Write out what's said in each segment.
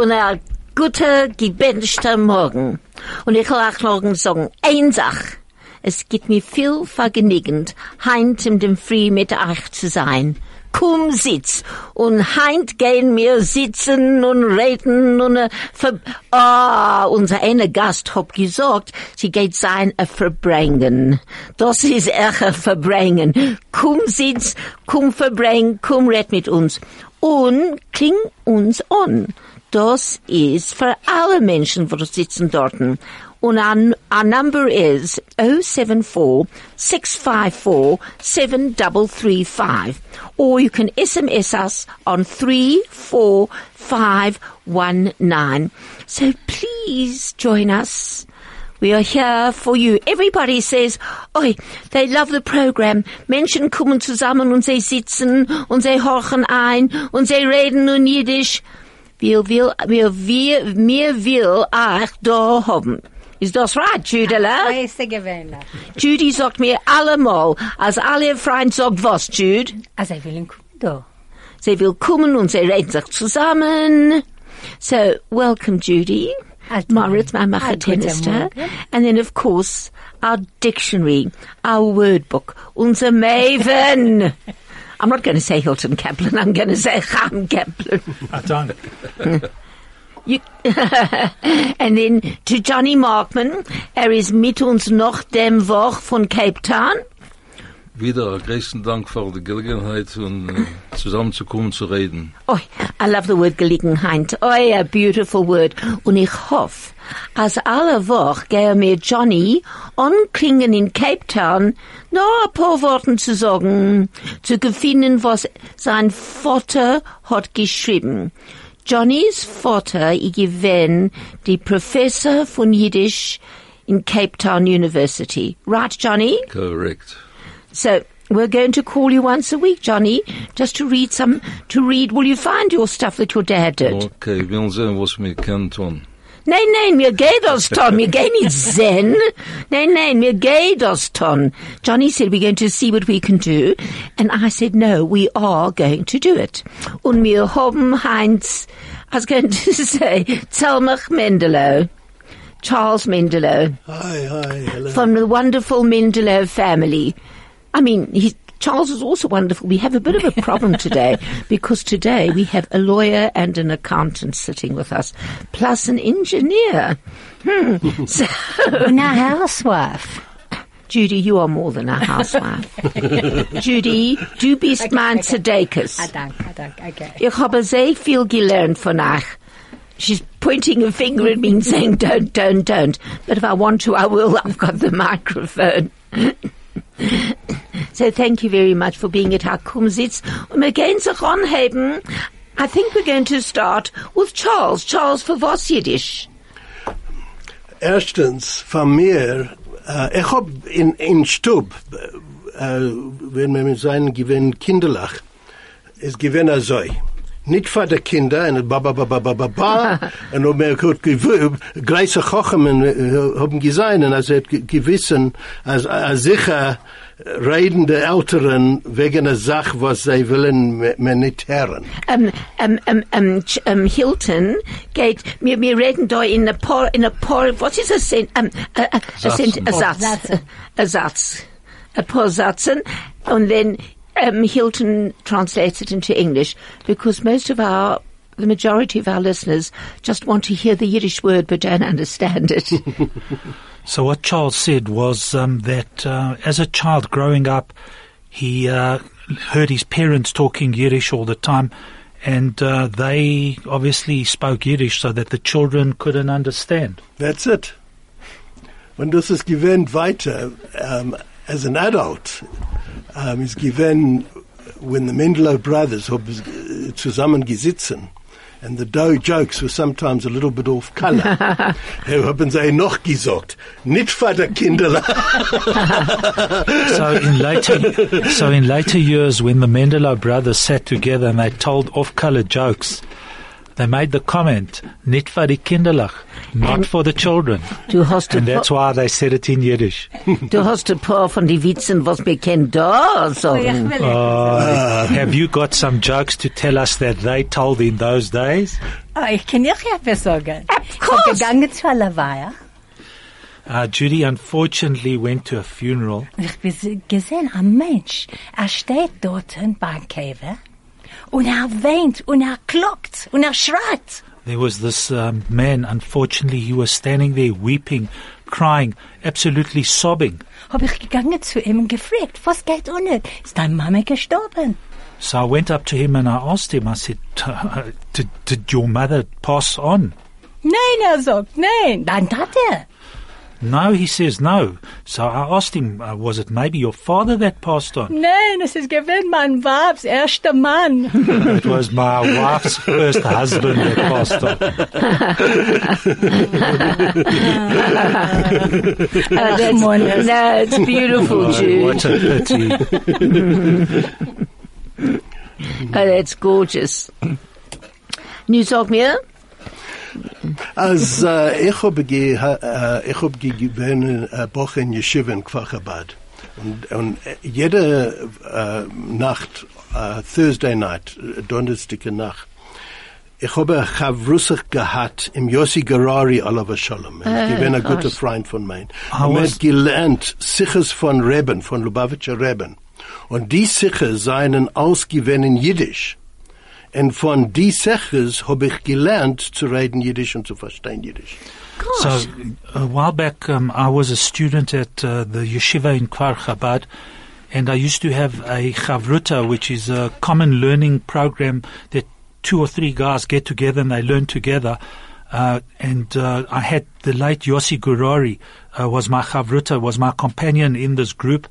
und ein guter, gewünschter Morgen. Und ich will auch morgen sagen, eine Sache. Es gibt mir viel vergnügend, heint in dem Früh mit euch zu sein. Komm, sitz. Und heint gehen wir sitzen und reden und, äh, ver ah, unser eine Gast hat gesagt, sie geht sein a verbringen. Das ist echt verbringen. Komm, sitz, komm verbring, komm red mit uns. Und kling uns an. Das ist für alle Menschen, die sitzen dort. Und our, our number is 074 654 7335. Or you can SMS us on 34519. So please join us. We are here for you. Everybody says, oi, they love the program. Menschen kommen zusammen und sie sitzen und sie horchen ein und sie reden nun Jiddisch. Wir will, wir, wir, mir will euch da haben. Is das right, Judela? Judy sagt mir allemal, als alle Freund sagt was, Jude? Also ich will ihn kommen da. Sie will kommen und sie reden sich zusammen. So, welcome, Judy. Ah, Moritz, my ah, macher Tennister. And then, of course, our dictionary, our word book, unser Maven. I'm not going to say Hilton Kaplan, I'm going to say Chaim Kaplan. I don't. You, and then to Johnny Markman, er ist mit uns noch dem Woch von Cape Town. Wieder größten Dank für die Gelegenheit und äh, zusammenzukommen zu reden. Oh, I love the word Gelegenheit. Oh, a beautiful word. Und ich hoffe, als alle Woche gehen mir Johnny anklingen in Cape Town, noch ein paar Worten zu sagen, zu gewinnen, was sein Vater hat geschrieben. Johnnys Vater, ich gewinn die Professor von Yiddish in Cape Town University. Right, Johnny? Correct. So we're going to call you once a week, Johnny, just to read some, to read, will you find your stuff that your dad did? Okay, wir wollen sehen, was wir können tun. Nein, nein, mir geht das ton. Mir geht nicht zen. Nein, nein, mir geht das ton. Johnny said we're going to see what we can do. And I said, no, we are going to do it. Und wir haben Heinz, I was going to say, Zelmach Mendelow. Charles Mendelow. Hi, hi, hello. from the wonderful Mendelow family. I mean, he, Charles is also wonderful. We have a bit of a problem today because today we have a lawyer and an accountant sitting with us, plus an engineer. Hmm. So, Und eine Housewife. Judy, you are more than a housewife. Judy, du bist mein Ah, Zedekus. danke, ah, danke, okay. Ich habe sehr viel gelernt von euch. She's pointing a finger at me and saying, don't, don't, don't. But if I want to, I will. I've got the microphone. so thank you very much for being at our Kumzits. Und wir gehen sich. I think we're going to start with Charles. Charles für was Jiddisch? Erstens, von mir, äh, eh, ich hab in, in Stub, äh, eh, eh, wenn wir mit seinen gewinnen kinderlach, es gewinnen so. Nicht für die Kinder, und ba, ba, ba, ba, ba, ba, ba, und ob er gut gewöhnt, gleiche Kochen äh, haben gesehen, und also gewissen, als, als sicher redende Eltern wegen einer Sache, was sie wollen, mir mir nicht hören. Um, um, um, um, um, Hilton geht, wir, wir reden da in a paar, in a paar, what is a sen, um, a, a, a, sent, a Satz, Sätze. a Satz, a paar Sätzen, and then, um, Hilton translates it into English, because most of our, the majority of our listeners just want to hear the Yiddish word but don't understand it. So what Charles said was um, that uh, as a child growing up, he uh, heard his parents talking Yiddish all the time, and uh, they obviously spoke Yiddish so that the children couldn't understand. That's it. Und das ist gewähnt weiter, um, as an adult, um, ist gewähnt, when the Mendelow brothers haben äh, zusammen gesitzen, and the dough jokes were sometimes a little bit off color. haben sie noch gesagt, nicht für die Kinder. So in later, so in later years, when the Mendelow brothers sat together and they told off-color jokes, they made the comment, "Nicht für die Kinderlach, not for the children," Du hast and that's why they said it in Yiddish. du hast ein paar von die Witzen, was wir kennen da Ich sagen. will have you got some jokes to tell us that they told in those days? Oh, ich kann nicht etwas sagen. Of course. bin gegangen zu einer Weihe. Uh, Judy unfortunately went to a funeral. Und ich bin gesehen, ein Mensch, er steht dort beim Käfer und er weint und er klockt und er schreit. There was this um, man, unfortunately, he was standing there weeping, crying, absolutely sobbing. Hab ich gegangen zu ihm und gefragt, was geht unten? Ist deine Mama gestorben? So I went up to him and I asked him, I said, did, did your mother pass on? Nein, er sagt, nein, dein Tate. No, he says no. So I asked him, uh, was it maybe your father that passed on? Nein, es ist gewinn mein Wabs erster Mann. it was my wife's first husband that passed on. Oh, that's, no, it's beautiful, Oh, Jude. what a pity. Oh, that's gorgeous. Nu sag mir, Als äh, ich habe ge, äh, ich hab ge gewesen äh, Woche in Yeshiva in Kfar Chabad. Und, und äh, jede äh, Nacht, äh, Thursday night, äh, Donnerstag Nacht, ich habe eine Chavrusach gehabt im Yossi Gurari Oliver Shalom. Ich bin ein guter Freund von mir. Ah, Und er was- hat gelernt Sichers von Reben, von Lubavitcher Reben. Und die Sicher seien ausgewählt in Jiddisch. Und von die Sichers habe ich gelernt zu reden Jiddisch und zu verstehen Jiddisch. So a while back, um, I was a student at uh, the yeshiva in Kfar Chabad, and I used to have a chavruta, which is a common learning program that two or three guys get together and they learn together. Uh, and uh, I had the late Yossi Gurari uh, was my chavruta, was my companion in this group,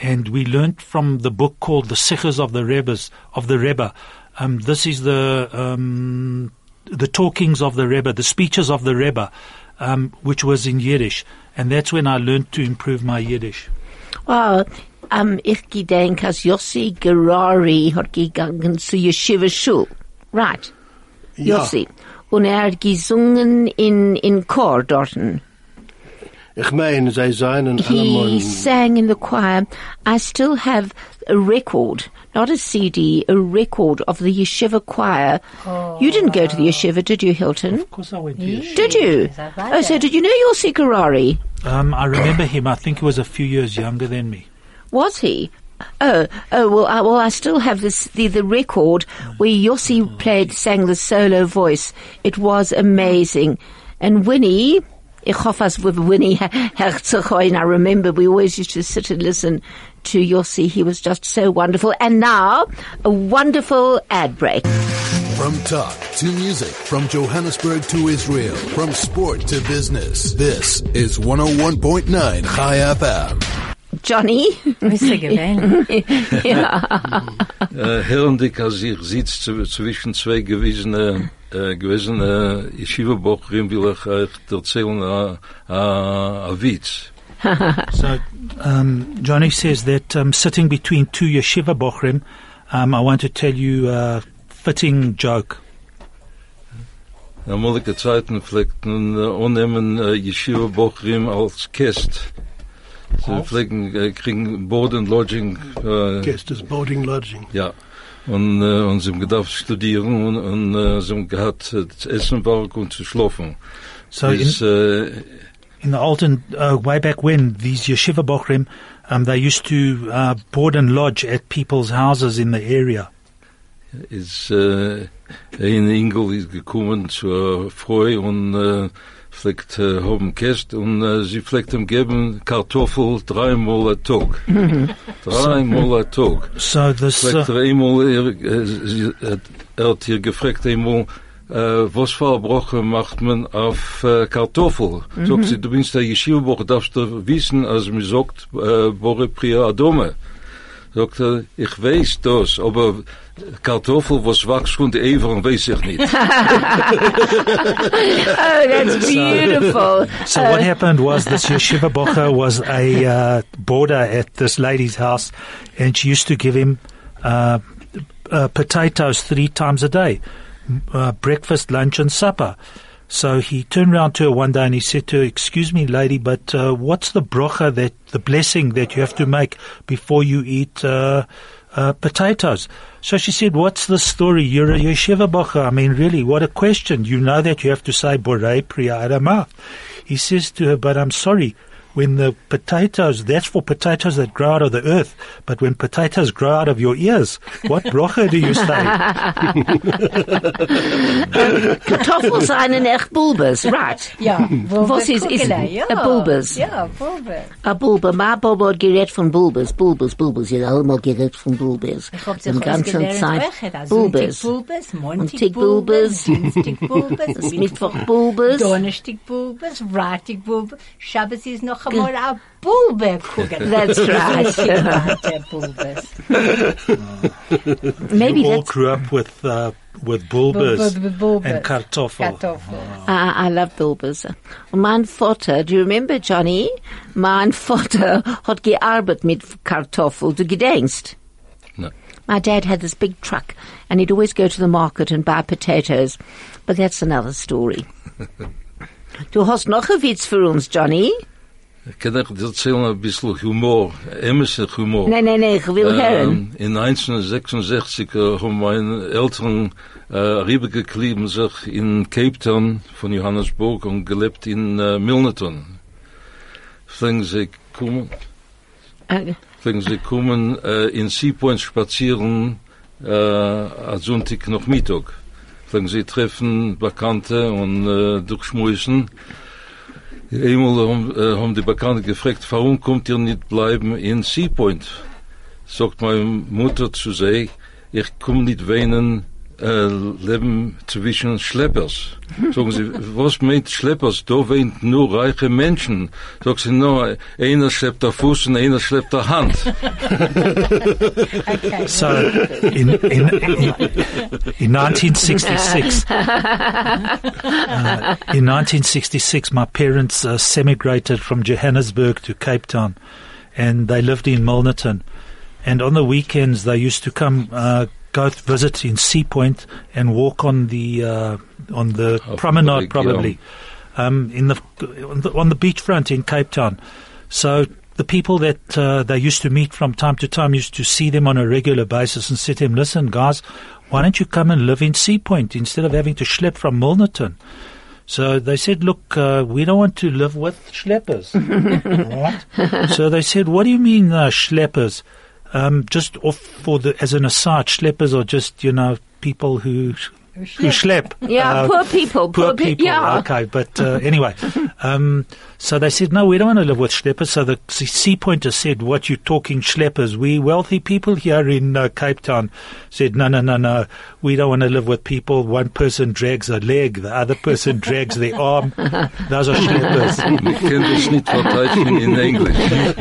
and we learned from the book called The Sikhs of the Rebbes of the Rebbe. Um, this is the um, the talkings of the Rebbe, the speeches of the Rebbe, um, which was in Yiddish, and that's when I learned to improve my Yiddish. wow, um, ich gedenk, als Yossi Gurari hat gegangen zu Yeshiva Schul. Right, Ja. Yossi. Und er hat gesungen in, in Chor dorten. Ich meine, sie seien He sang in the choir. I still have a record, not a CD, a record of the yeshiva choir. you didn't go to the yeshiva, did you, Hilton? Of course, I went to Yiddish. Did you? Yes, Oh, so did you know your Sikarari? Um, I remember him. I think he was a few years younger than me. Was he? Oh, oh well, I, well, I still have this the, the record where Yossi played, sang the solo voice. It was amazing, and Winnie. Ich hoffe, es with Winnie Herzog. I remember we always used to sit and listen to Yossi. He was just so wonderful. And now, a wonderful ad break. From talk to music, from Johannesburg to Israel, from sport to business. This is 101.9 Chai FM. Johnny? Ist er gewinn? Äh, Herrendick, als ich sitze zwischen zwei gewissene, äh, gewissene Yeshiva-Bochrim, will ich euch erzählen a, a, a Witz. So um, Johnny says that um, sitting between two yeshiva bochrim, um, I want to tell you a fitting joke. Damalige Zeiten pflegten äh, unnehmen äh, Yeshiva-Bochrim als Käst. Sie pflegen, äh, kriegen Board and Lodging, äh, Guest is boarding lodging. Ja. Und, äh, und sie haben gedacht studieren und, und äh, sie haben gehabt äh, zu essen war und zu schlafen. So in, äh, in the olden, uh, way back when, these yeshiva bochrim, um, they used to uh, board and lodge at people's houses in the area. ist äh, ein Engel ist gekommen zur Frau und äh, pflegt äh, haben Käst und äh, sie pflegt ihm geben Kartoffel dreimal am Tag. dreimal am Tag. So this, Fragt uh, er einmal, er, hat- er hat hier gefragt einmal, äh, was Broche macht man auf äh, Kartoffel? Sagt sie, du bist der Yeshiva-Broche, darfst du wissen, als man sagt, äh, Bore Priya Adome. Sagt er, ich weiß das, aber Kartoffel, was wächst von der weiß ich nicht. Oh, that's beautiful. So what happened was this yeshiva bocha was a uh, boarder at this lady's house, and she used to give him uh, uh, potatoes three times a day, uh, breakfast, lunch, and supper. So he turned round to her one day and he said to her, "Excuse me, lady, but uh, what's the brocha that the blessing that you have to make before you eat uh, uh, potatoes. So she said, what's the story? You're a yeshiva bocha. I mean, really, what a question. You know that you have to say borei priya adamah. He says to her, but I'm sorry, when the potatoes, that's for potatoes that grow out of the earth, but when potatoes grow out of your ears, what brocha do you say? Kartoffeln zijn echt bulbas, right? Ja, Was is, is ja. a bulbas? Ja, bulbas. A bulba. Maar Bobo hat gerät von bulbas, bulbas, bulbas. Ihr allemal gerät von bulbas. Ich hab sich Die ganze ausgelernt, Zeit. welche, also Bulbas. Bulbas, Montag Montag Bulbas. Bulbas, Dienstag Bulbas, Mittwoch bulbas. Donnerstag Bulbas, Freitag Bulbas, Shabbos ist noch einmal ein Bulbe gucken. That's right. Weiter Bulbas. Maybe you all grew up with, uh, with bulbas Bulbas, and kartoffel. Kartoffel. I, I love bulbas. Und mein Vater, do you remember, Johnny? Mein Vater hat gearbeitet mit Kartoffel. Du gedenkst? No. My dad had this big truck and he'd always go to the market and buy potatoes. But that's another story. du hast noch ein Witz für uns, Johnny? Kan ik erzählen ein bisschen Humor, emische Humor? Nein, nein, nein, ich will hören. Ähm, in 1966 äh, haben meine Eltern äh, rübergeklebt sich in Cape Town von Johannesburg und gelebt in äh, Milnerton. Fliegen sie kommen, fliegen sie kommen äh, in Sea Point spazieren äh, am Sonntag noch Mittag. Fliegen sie treffen Bekannte und äh. Einmal haben, äh, haben die Bekannten gefragt, warum kommt ihr nicht bleiben in Sea Point? Sagt meine Mutter zu sie, ich komme nicht weinen, äh, leben zwischen Schleppers. Sagen sie, was meint Schleppers? Da weint nur reiche Menschen. Sagt sie, no, einer schleppt der Fuß und einer schleppt der Hand. So in in in, in 1966, uh, in 1966, my parents uh, semigrated from Johannesburg to Cape Town, and they lived in Milnerton. And on the weekends, they used to come uh, go visit in Sea Point and walk on the uh, on the Off promenade, probably um, in the on the, on the beachfront in Cape Town. So the people that uh, they used to meet from time to time used to see them on a regular basis and said to them, "Listen, guys, why don't you come and live in Sea Point instead of having to schlep from Milnerton?" So they said, "Look, uh, we don't want to live with schleppers." right? So they said, "What do you mean, uh, schleppers?" Um, just off for the as an aside, schleppers are just you know people who who schlep. Yeah, Uh, poor people, Poor poor pe- people. yeah. Okay, but uh, anyway, um, so they said, no, we don't want to live with schleppers. So the C- Sea Pointer said, what you talking schleppers? We wealthy people here in uh, Cape Town said, no, no, no, no, we don't want to live with people. One person drags a leg, the other person drags the arm. Those are schleppers. Ich kann das nicht in Englisch.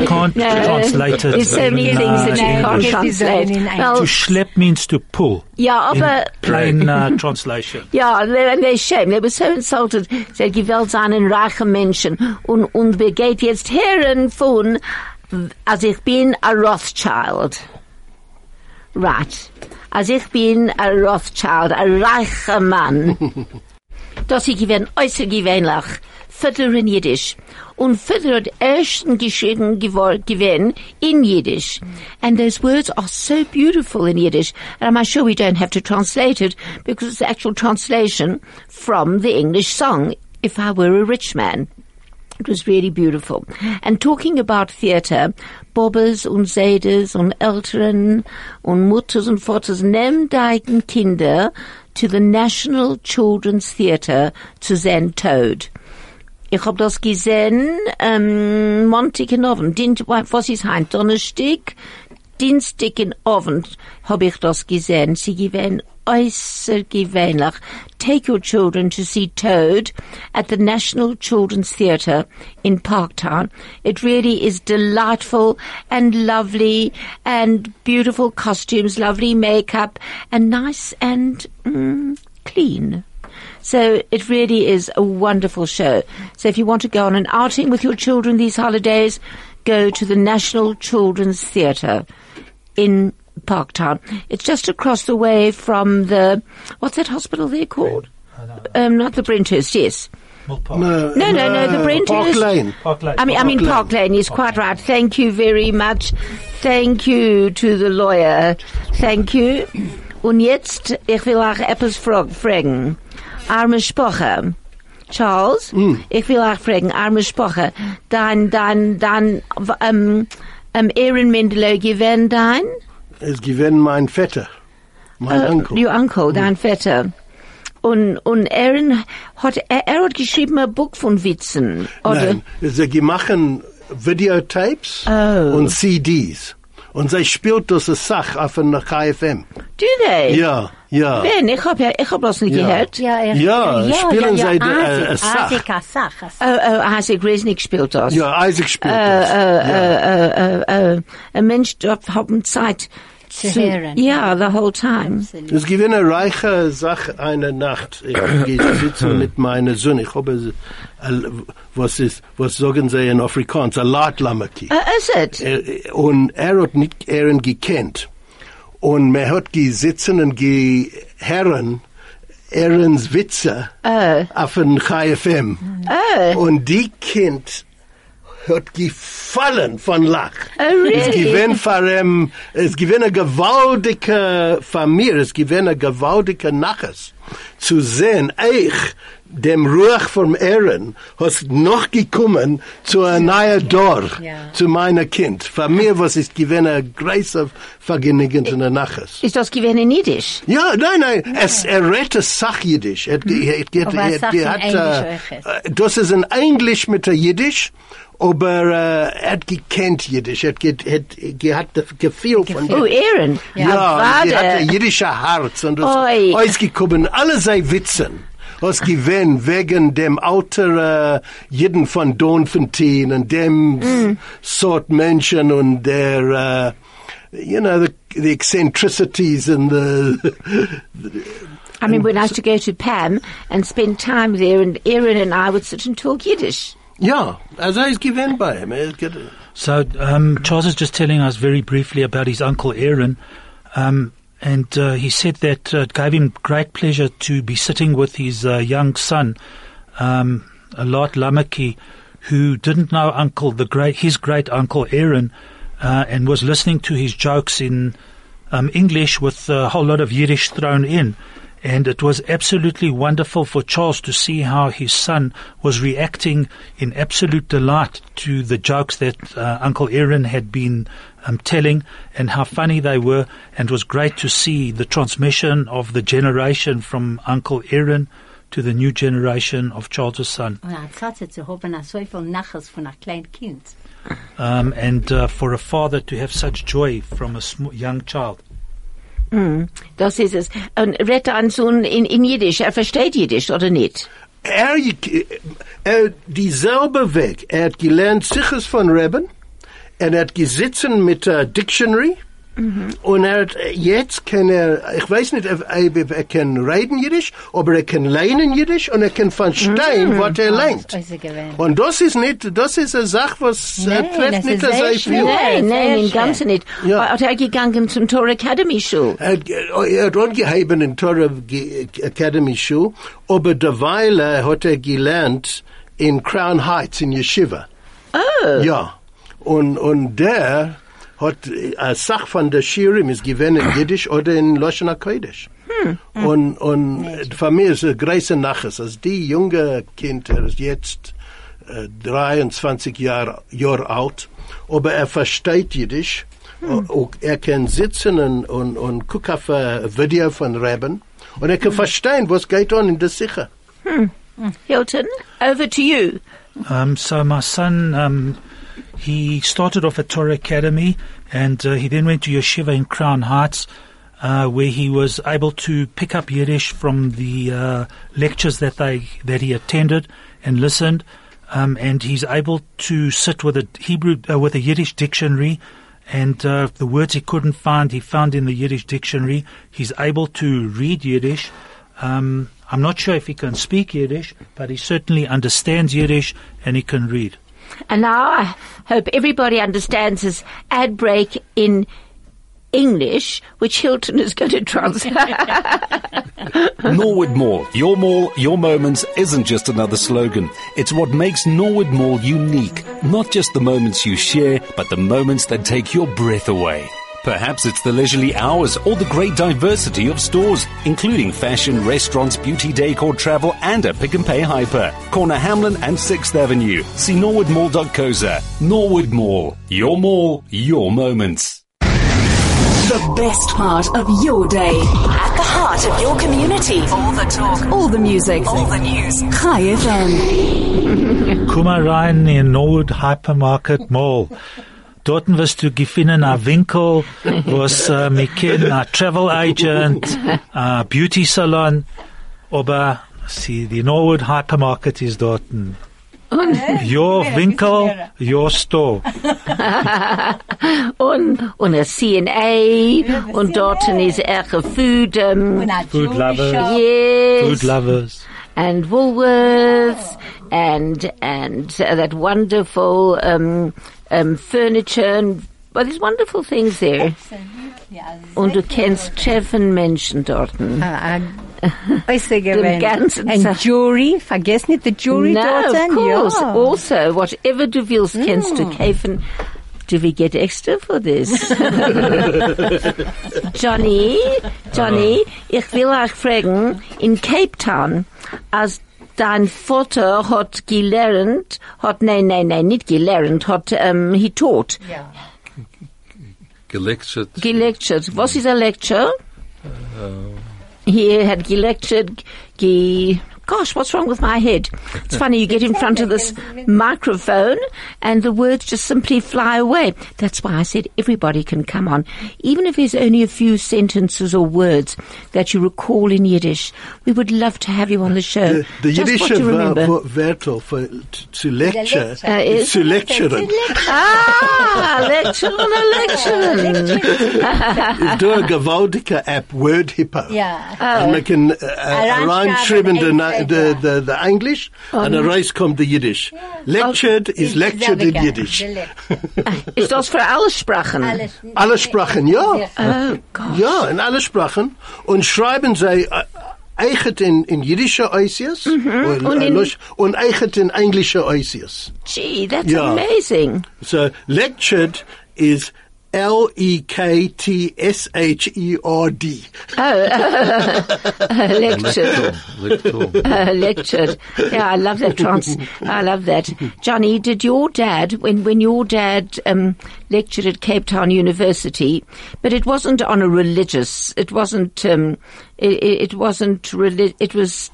Can't translate it. There's so many things uh, that you in can't English. translate. in Well, To schlep means to pull. Ja, In aber plain uh, translation. Ja, they, they shame. They were so insulted. Sie gewählt seinen reichen Menschen und, und begeht jetzt Herren von, als ich bin a Rothschild. Right. Als ich bin a Rothschild, a reicher Mann. dass ich gewinn äußerst gewöhnlich, Viertel in Jiddisch. Und Viertel hat ersten geschrieben gewinn in Yiddish. And those words are so beautiful in Yiddish. And I'm sure we don't have to translate it because it's the actual translation from the English song, If I Were a Rich Man. It was really beautiful. And talking about theatre, Bobbers und Seiders und Eltern und Mutters und Vaters, nehmt deine Kinder to the National Children's Theatre zu sehen Toad. Ich hab das gesehen, ähm, Montag in Abend, Dien, was ist heim, Donnerstag, Dienstag in Abend hab ich das gesehen. Sie gewähnen äußerst gewöhnlich. Take your children to see Toad at the National Children's Theatre in Parktown. It really is delightful and lovely and beautiful costumes, lovely makeup and nice and mm, clean. So it really is a wonderful show. So if you want to go on an outing with your children these holidays, go to the National Children's Theatre in Parktown. It's just across the way from the, what's that hospital there called? Um, not the Brenthurst, yes. No, No, no, no, the Brent Park Lane. Park Lane. I mean, I mean, Park Park Lane is quite right. Thank you very much. Thank you to the lawyer. Thank you. Und jetzt, ich will auch etwas frag- fragen. Arme Spoche. Charles, ich will auch fragen, arme Spoche. Dein, dein, dein, ähm, ähm, Aaron Mendelow gewinnt dein? Es gewinnt mein Vetter, mein Äh, Onkel. Your uncle, dein Vetter. Und, und Aaron hat, er, er hat geschrieben ein Buch von Witzen. Oder? Nein, sie machen Videotapes Oh. und CDs. Und sie spielt das Sach auf der KFM. Do they? Ja, ja. Ben, ich hab ja, ich hab das nicht Ja. gehört. Ja, er, Ja, spielen ja, sie de- Asik, äh, Sach. Asik, Asach, Asach. Oh, oh, Isaac Resnick spielt das. Ja, Isaac spielt Äh, das. äh, äh, äh, äh, ein Mensch darf haben Zeit Zu hören. Ja, the whole time. Es gewinnt eine reiche Sache eine Nacht. Ich gehe sitzen mit meiner Sohn. Ich habe, äh, was ist, was sagen sie in Afrikaans? A Laatlammerkie. Uh, is it? Äh, Und er hat nicht Ehren gekannt. Und man hat gesitzen und geherren Ehrens Witze auf den KFM. Und die Kind hat gefallen von Lach. Oh, really? Es gewinnt ihm, es gewinnt eine gewaltige Familie, es gewinnt eine gewaltige Naches. Zu sehen, ich, dem Ruach vom Ehren, hast noch gekommen zu einem neuen Dorf, Ja. zu meiner Kind. Für mir was ist gewinnt eine große Vergnügen in der Naches. Ist das gewesen in Jiddisch? Ja, nein, nein, es, er redet Sachjiddisch. Er, er, er, Aber er in Englisch äh, auch. äh, das ist in Englisch mit der Jiddisch, aber äh, er hat gekannt Jiddisch, er hat, ge- hat, ge- hat das Gefühl von Oh, Aaron. ja, Ah, die hat ein jiddischer Herz und Oi. ausgekommen, alle sei Witzen. Was gewinn wegen dem Alter äh, jeden von Doornfontein und dem Mm. Sort Menschen und der, äh, you know, the, the eccentricities and the, I mean, when I used to go to Pam and spend time there, and Aaron and I would sit and talk Yiddish. Also er ist gewinn bei ihm. Er So um, Charles is just telling us very briefly about his uncle Aaron, um, and uh, he said that uh, it gave him great pleasure to be sitting with his uh, young son, um, Lot Lamaki, who didn't know uncle the great his great uncle Aaron, uh, and was listening to his jokes in um, English with a whole lot of Yiddish thrown in. And it was absolutely wonderful for Charles to see how his son was reacting in absolute delight to the jokes that uh, Uncle Aaron had been um, telling and how funny they were. And it was great to see the transmission of the generation from Uncle Aaron to the new generation of Charles' son. Und hatte zu haben so viel Nachas von einem kleinen Kind. Um, and uh, for a father to have such joy from a sm- young child. Das ist es. Und Sohn in, in Jiddisch. Er versteht Jiddisch, oder nicht? er, er dieselbe Weg. Er hat gelernt Siches von Reben. Er hat gesitzen mit der Dictionary. Und er hat, jetzt kann er, ich weiß nicht, ob er, er kann reden Jiddisch, aber er kann lernen Jiddisch und er kann verstehen, was er lernt. Also gewähnt. Und das ist nicht, das ist eine Sache, was äh, Nee, trifft das nicht sehr viel. Nein, nein, im. Ganzen nicht. Ja. Hat er gegangen zum Torah Academy Schule? Er hat, er hat angeheben in Torah Ge- Academy Schule, aber derweil äh, hat er gelernt in Crown Heights in Yeshiva. Oh. Ja. Und, und der hat äh, eine Sache von der Shirim ist gewesen in Jiddisch oder in Loshana Kodesh. Und, und für mich ist es große Naches, als die junge Kind, er ist jetzt äh, 23 Jahre, Jahre alt, aber er versteht Jiddisch, und er kann sitzen und, und, und gucken auf ein Video von Reben, und er kann verstehen, was geht on in der Sicher. Hilton, over to you. Um, so my son, um, he started off at Torah Academy, and uh, he then went to yeshiva in Crown Heights, uh, where he was able to pick up Yiddish from the uh, lectures that they that he attended and listened, um, and he's able to sit with a Hebrew uh, with a Yiddish dictionary. And uh, the words he couldn't find, he found in the Yiddish dictionary. He's able to read Yiddish. Um, I'm not sure if he can speak Yiddish, but he certainly understands Yiddish and he can read. And now I hope everybody understands this ad break in English, which Hilton is going to translate. Norwood Mall. Your mall, your moments isn't just another slogan. It's what makes Norwood Mall unique. Not just the moments you share, but the moments that take your breath away. Perhaps it's the leisurely hours or the great diversity of stores, including fashion, restaurants, beauty decor, travel, and a Pick n Pay hyper. Corner Hamlin and 6th Avenue. See norwoodmall.coza. Norwood Mall. Your mall, your moments. The best part of your day. At the heart of your community. All the talk. All the music. All the news. Chai FM. Komm mal rein in Norwood Hypermarket Mall. Dort wirst du gefunden a Winkel, was äh, wir kennen, a Travel Agent, a Beauty Salon, aber see, die Norwood Hypermarket ist dort. Your Winkel, your store. und, und a CNA, und dort ist er Food, um, Und Food lovers. yes. Food lovers. and Woolworths and and uh, that wonderful um, um, furniture and well, there's wonderful things there. Ja, Und du kennst treffen Menschen dort. Ah, Äußer gewesen. ganzen And Tag. Jury, vergiss nicht die Jury no, dort. of course. Ja. Also, whatever du willst, kennst du kaufen. Do we get extra for this? Johnny, Johnny, ich will euch fragen, in Cape Town, als dein Vater hat gelernt, hat, nein, nein, nein, nicht gelernt, hat, um, he taught, Ja. Gelectured. gelectured. Was ist a lecture? He had gelectured, ge, gosh, what's wrong with my head? It's funny, you get in front of this microphone and the words just simply fly away. That's why I said everybody can come on. Even if there's only a few sentences or words that you recall in Yiddish, we would love to have you on the show. The, the just Yiddish what you remember. For t- to lecture, lecture. Uh, is is- to lecturen. ah, lecture on a lecture. Do a gewaltige App, Word Hipper. Ja. And we can uh, uh, reinschreiben the, na- the, the, the English and a race kommt the Yiddish. Lectured is lectured in Yiddish. Ist das für alle Sprachen? Alle Sprachen, ja. Oh, God. Ja, in alle Sprachen. Und schreiben sie äh, eiget in, in jiddische Äußers und, Mhm. Und äh, in- Lusch- und eiget in englische Äußers. Gee, that's Yeah. amazing. So lectured is E L-E-K-T-S-H-E-R-D. lectured. Lector. Uh, lectured. Yeah, I love that trans. I love that. Johnny, did your dad, when, when your dad, um, lectured at Cape Town University, but it wasn't on a religious, it wasn't, um, it, it wasn't reli- it was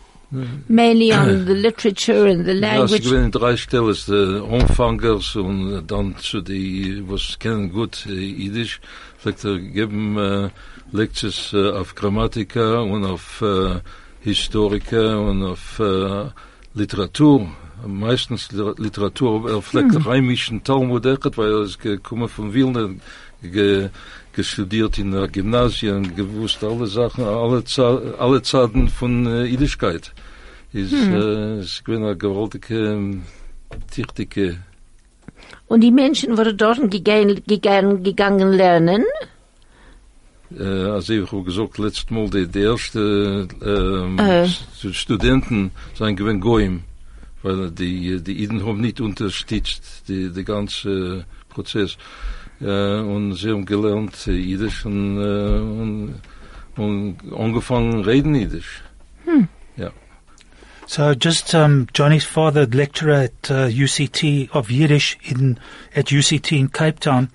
mainly on the literature and the Ja, sie language. gewinnen drei Stellen, die Umfangers und dann zu die, was kennen gut Jiddisch, vielleicht er geben äh, Lectures äh, auf Grammatika und auf äh, Historiker und auf äh, Literatur. Meistens Li- Literatur, er vielleicht rheimischen Talmud, weil er ist gekommen von Wilna, ge, gestudiert in der Gymnasien, gewusst alle Sachen, alle, alle Zaden von äh, Jiddischkeit. Is, äh, ist eine gewaltige, ähm, tichtige, Und die Menschen wurden dort gegangen, gegangen, gegangen lernen. äh, also ich habe gesagt, letztes Mal, die, die erste, ähm, Äh. St- Studenten sind gewinn Goyim, weil die, die Iden haben nicht unterstützt, die, die ganze Prozess. Äh, und sie haben gelernt äh, Jiddisch und, äh, und, und angefangen reden Jiddisch. So just um, Johnny's father, lecturer at uh, UCT of Yiddish in at UCT in Cape Town.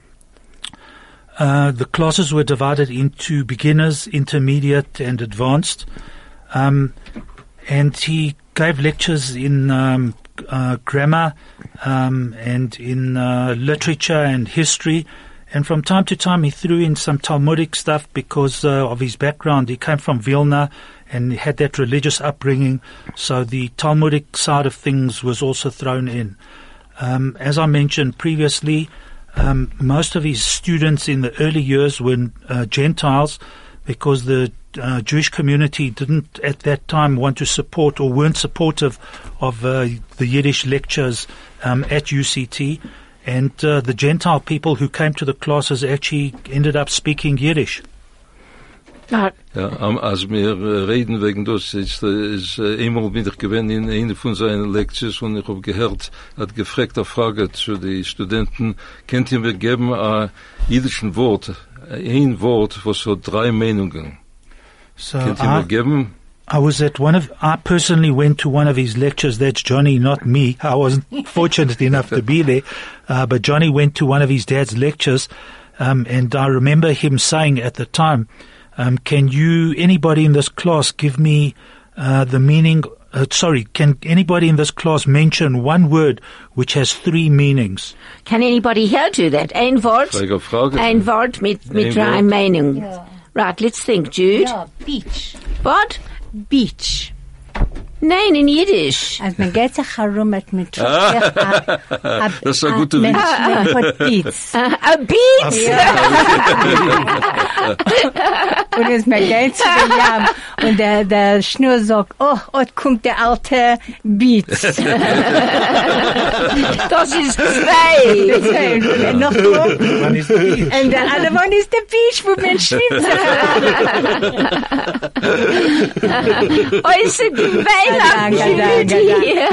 Uh, the classes were divided into beginners, intermediate, and advanced. Um, and he gave lectures in um, uh, grammar um, and in uh, literature and history. And from time to time, he threw in some Talmudic stuff because uh, of his background. He came from Vilna and had that religious upbringing, so the Talmudic side of things was also thrown in. Um, as I mentioned previously, um, most of his students in the early years were uh, Gentiles because the uh, Jewish community didn't at that time want to support or weren't supportive of uh, the Yiddish lectures um, at UCT. and uh, the Gentile people who came to the classes actually ended up speaking Yiddish. Ja, Ja, am- als wir äh, reden wegen das, ist, äh, ist äh, einmal bin ich gewesen in einer von seinen Lectures und ich habe gehört, hat gefragt eine Frage zu den Studenten, könnt ihr mir geben ein jüdischen Wort, ein Wort, was so drei Meinungen, So könnt I, mir geben? I was at one of, I personally went to one of his lectures. That's Johnny, not me. I wasn't fortunate enough to be there. Uh, but Johnny went to one of his dad's lectures. Um, and I remember him saying at the time, um, can you, anybody in this class give me, uh, the meaning, uh, sorry, can anybody in this class mention one word which has three meanings? Can anybody here do that? Ein Wort, Frage, Frage. ein Wort mit, mit drei Wort. Meinungen. Right, let's think, Jude. Ja, Beach. What? Beach. Nein, in Yiddish. Als man geht sich herum mit mit Das ist ein guter Witz. Mit Beats. Und es man geht zu dem Jam und der, der Schnur sagt, oh, dort kommt der alte Beats. Das ist zwei. Und noch. Und der andere one ist der Beach, wo man schwimmt. Äußer Gewein am Danke, danke, Jude.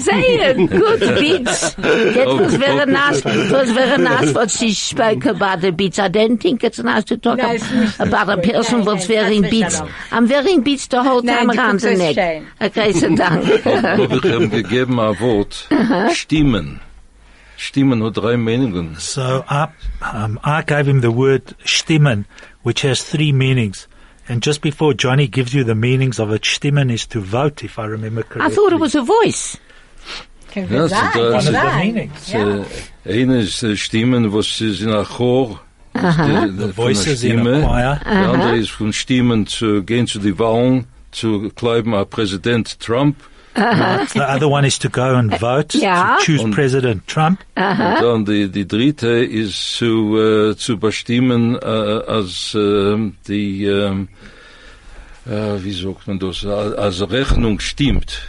Sehr gut, Beats. Jetzt was wäre nice, It was wäre nice what she spoke about the beats. I don't think it's nice to talk No, ab- it's nicht about a person Nein, what's wearing beats. I'm wearing beats the whole time die around the so neck. Okay, so dank. Aber ich habe gegeben ein Wort, Stimmen. Stimmen hat drei Meinungen. So I, um, I gave him the word stimmen, which has three meanings. And just before Johnny gives you the meanings of it, stimmen is to vote, if I remember correctly. I thought it was a voice. Ja, es sind one es of the meanings. Eine eh, ist äh, eh, Stimmen, was ist in einer Chor. Die, The voices in a choir. Der andere ist von Stimmen zu gehen zu die Wahlen, zu bleiben a Präsident Trump. The other one is to go and vote Yeah. to choose Und- President Trump. Und dann die, die dritte ist zu, äh, zu bestimmen, uh, äh, als äh, um, die, ähm, äh, wie sagt man das, als Rechnung stimmt.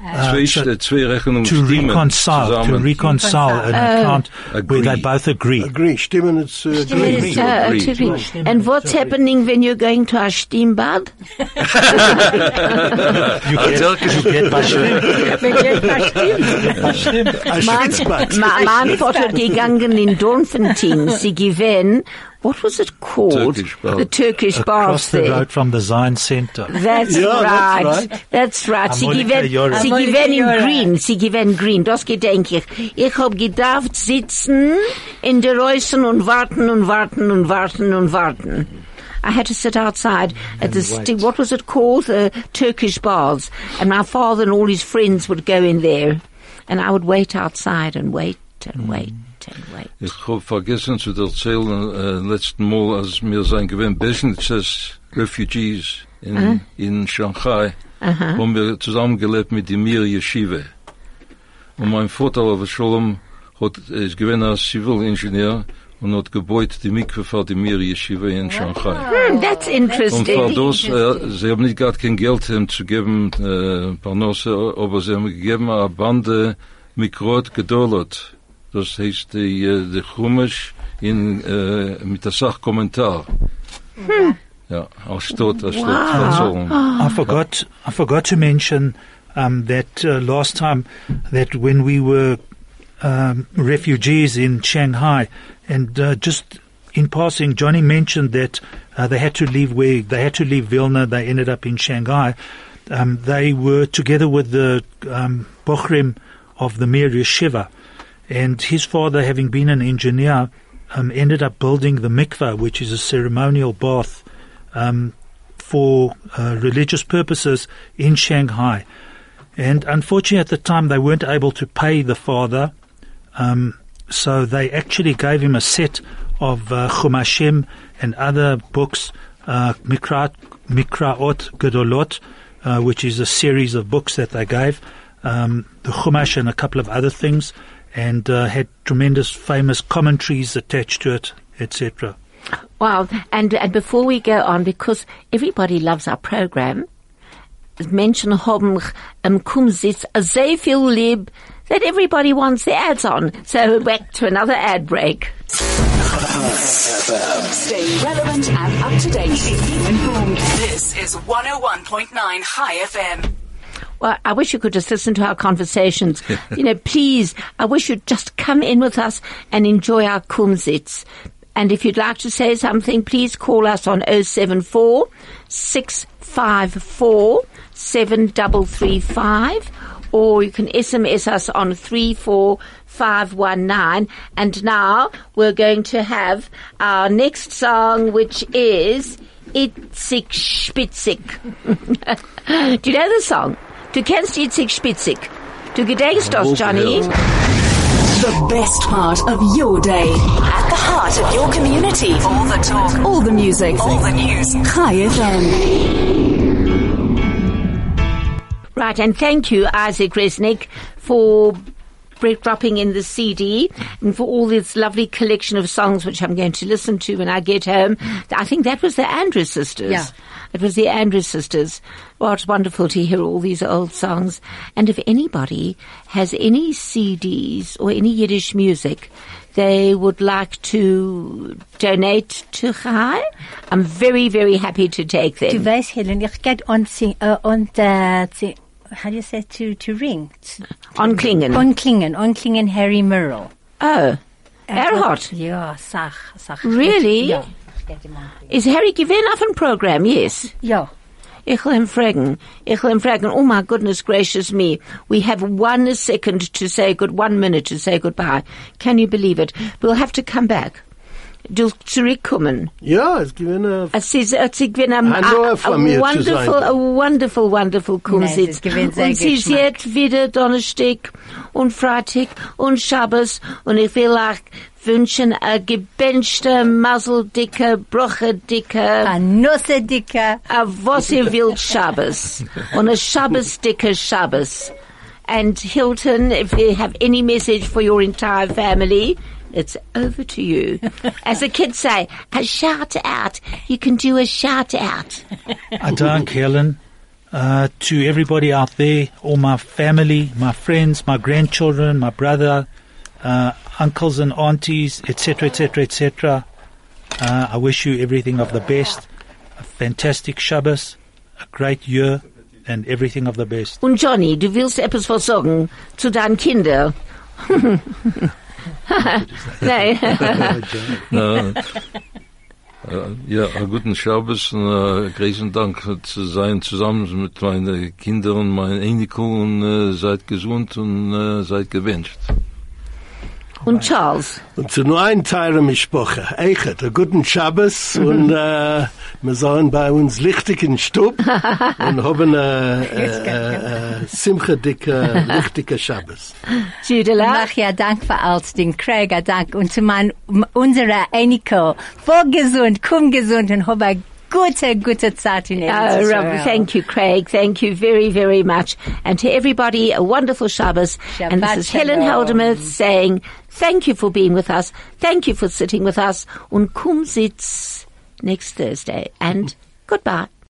Zwei, so zwei Rechnungen To stimmen reconcile, to reconcile an account where they both agree. Agree. Stimmen, it's uh, agree. To Uh, agree. to agree. And what's happening when you're going to a Stimmbad? You get, you get bestimmt. A Mein, Schwitzbad. ma- mein Vater gegangen in Doornfontein. Sie gewinnen, what was it called? Turkish bath. The Turkish Across baths the there. road from the Zion Center. That's Ja, that's right. right. That's right. Sie Harmonica gewinnen, Jura. sie Harmonica gewinnen in green. Sie gewinnen green. Das gedenke ich. Ich hab gedacht sitzen in der Reusen und warten und warten und warten und warten. I had to sit outside at the, sti- what was it called? The Turkish baths. And my father and all his friends would go in there. And I would wait outside and wait and hmm. wait and wait. Ich habe vergessen zu erzählen, äh, letzten Mal, als wir sein gewesen Businesses Refugees in, in Shanghai, haben wir zusammengelebt mit dem Mir Yeshiva. Und mein Vater, aber Shalom, hat, ist gewesen als Zivilingenieur und hat gebaut die Mikve für die Mir Yeshiva in Shanghai. Hmm, that's Und interesting. für das, äh, sie haben nicht gerade kein Geld ihm zu geben, äh, Parnasse, aber sie haben gegeben eine Bande Mikrot Gedolot. Das heißt, die, äh, die Chumash in, äh, mit der Sachkommentar. Ja, als Stott, als Stott verzollen. I forgot. I forgot to mention um, that uh, last time that when we were um, refugees in Shanghai, and uh, just in passing, Johnny mentioned that uh, they had to leave where they had to leave Vilna. They ended up in Shanghai. Um, they were together with the um, Bochrim of the Mir Yeshiva, and his father, having been an engineer, um, ended up building the mikveh, which is a ceremonial bath um, for uh, religious purposes in Shanghai. And unfortunately, at the time, they weren't able to pay the father, um, so they actually gave him a set of uh, Chumashim and other books, uh, Mikra, Mikraot Gedolot, uh, which is a series of books that they gave, um, the Chumash and a couple of other things, and uh, had tremendous famous commentaries attached to it, etc. Wow. And, and before we go on, because everybody loves our program, Menschen haben im Kumzits sehr viel lieb, that everybody wants their ads on. So back to another ad break. Stay relevant and up to date. Keep informed. This is 101.9 Chai FM. Well, I wish you could just listen to our conversations. you know, please, I wish you'd just come in with us and enjoy our kumzits. And if you'd like to say something, please call us on 074 654 7335 or you can SMS us on 34519. And now we're going to have our next song, which is Itzig Spitzig. Do you know the song? Du kennst Itzig Spitzig. Du gedenkst das, Johnny? The best part of your day. At the heart of your community. All the talk. All the music. All the news. Chai FM. Right, and thank you, Isaac Resnick, for break dropping in the CD and for all this lovely collection of songs which I'm going to listen to when I get home. I think that was the Andrews sisters. Yeah. It was the Andrews sisters. Well, it's wonderful to hear all these old songs. And if anybody has any CDs or any Yiddish music they would like to donate to Chai, I'm very, very happy to take them. Du weißt, Helen, ich geht on sing, uh, on the, how do you say to, to ring? On Klingen. On klingen, on klingen Harry Murrell. oh, Erhard. Ja, sag, sag. Really? Ja. Ich geht ihm on. Is Harry given off a program? Yes. Ja. Ich will him fragen. Ich will him fragen. Oh my goodness gracious me. We have one second to say good, one minute to say goodbye. Can you believe it? We'll have to come back. Du zurückkommen. Ja, es gewinne. Es ist, es ist gewinn am- Hannover a, von wonderful, a wonderful, wonderful Nein, es Kumzits. ist gewinn sehr Und sie Geschmack. sieht wieder Donnerstag und Freitag und Schabbos und ich will auch wünschen a gebenchte, maseldicke, brochedicke, A Nusse dicke. a was ihr wollt Shabbos. Und a Shabbos dicke Shabbos. And Hilton, if you have any message for your entire family, it's over to you. As the kids say, a shout out. You can do a shout out. I dank Helen. Uh, to everybody out there, all my family, my friends, my grandchildren, my brother, uh, uncles and aunties, etc., etc., etc. Uh, I wish you everything of the best, a fantastic Shabbos, a great year, and everything of the best. Und Johnny, du willst etwas was sagen zu deinen Kindern? Nein. Ja, Äh, ja, einen guten Schabbos und äh, großen Dank zu sein zusammen mit meinen Kindern meinen Enkel und äh, seid gesund und seid gewünscht. Und Charles. Und zu nur ein Teil Mischpoche. Eichet, einen guten Schabbos und äh, wir sollen bei uns lichtig in Stub und haben äh, äh, äh, Simcha dicke, lichtige Schabbos. Judela. Mach ja Dank für alles, den Craig, a Dank. Und zu mein, unserer Eniko. Voll gesund, komm gesund und hab eine gute, gute Zeit in Oh, Rob, thank you, Craig. Thank you very, very much. And to everybody, a wonderful Shabbos. and this Shabbat is Helen shalom. Heldemuth saying, thank you for being with us. Thank you for sitting with us. Und Kumzits next Thursday. And goodbye.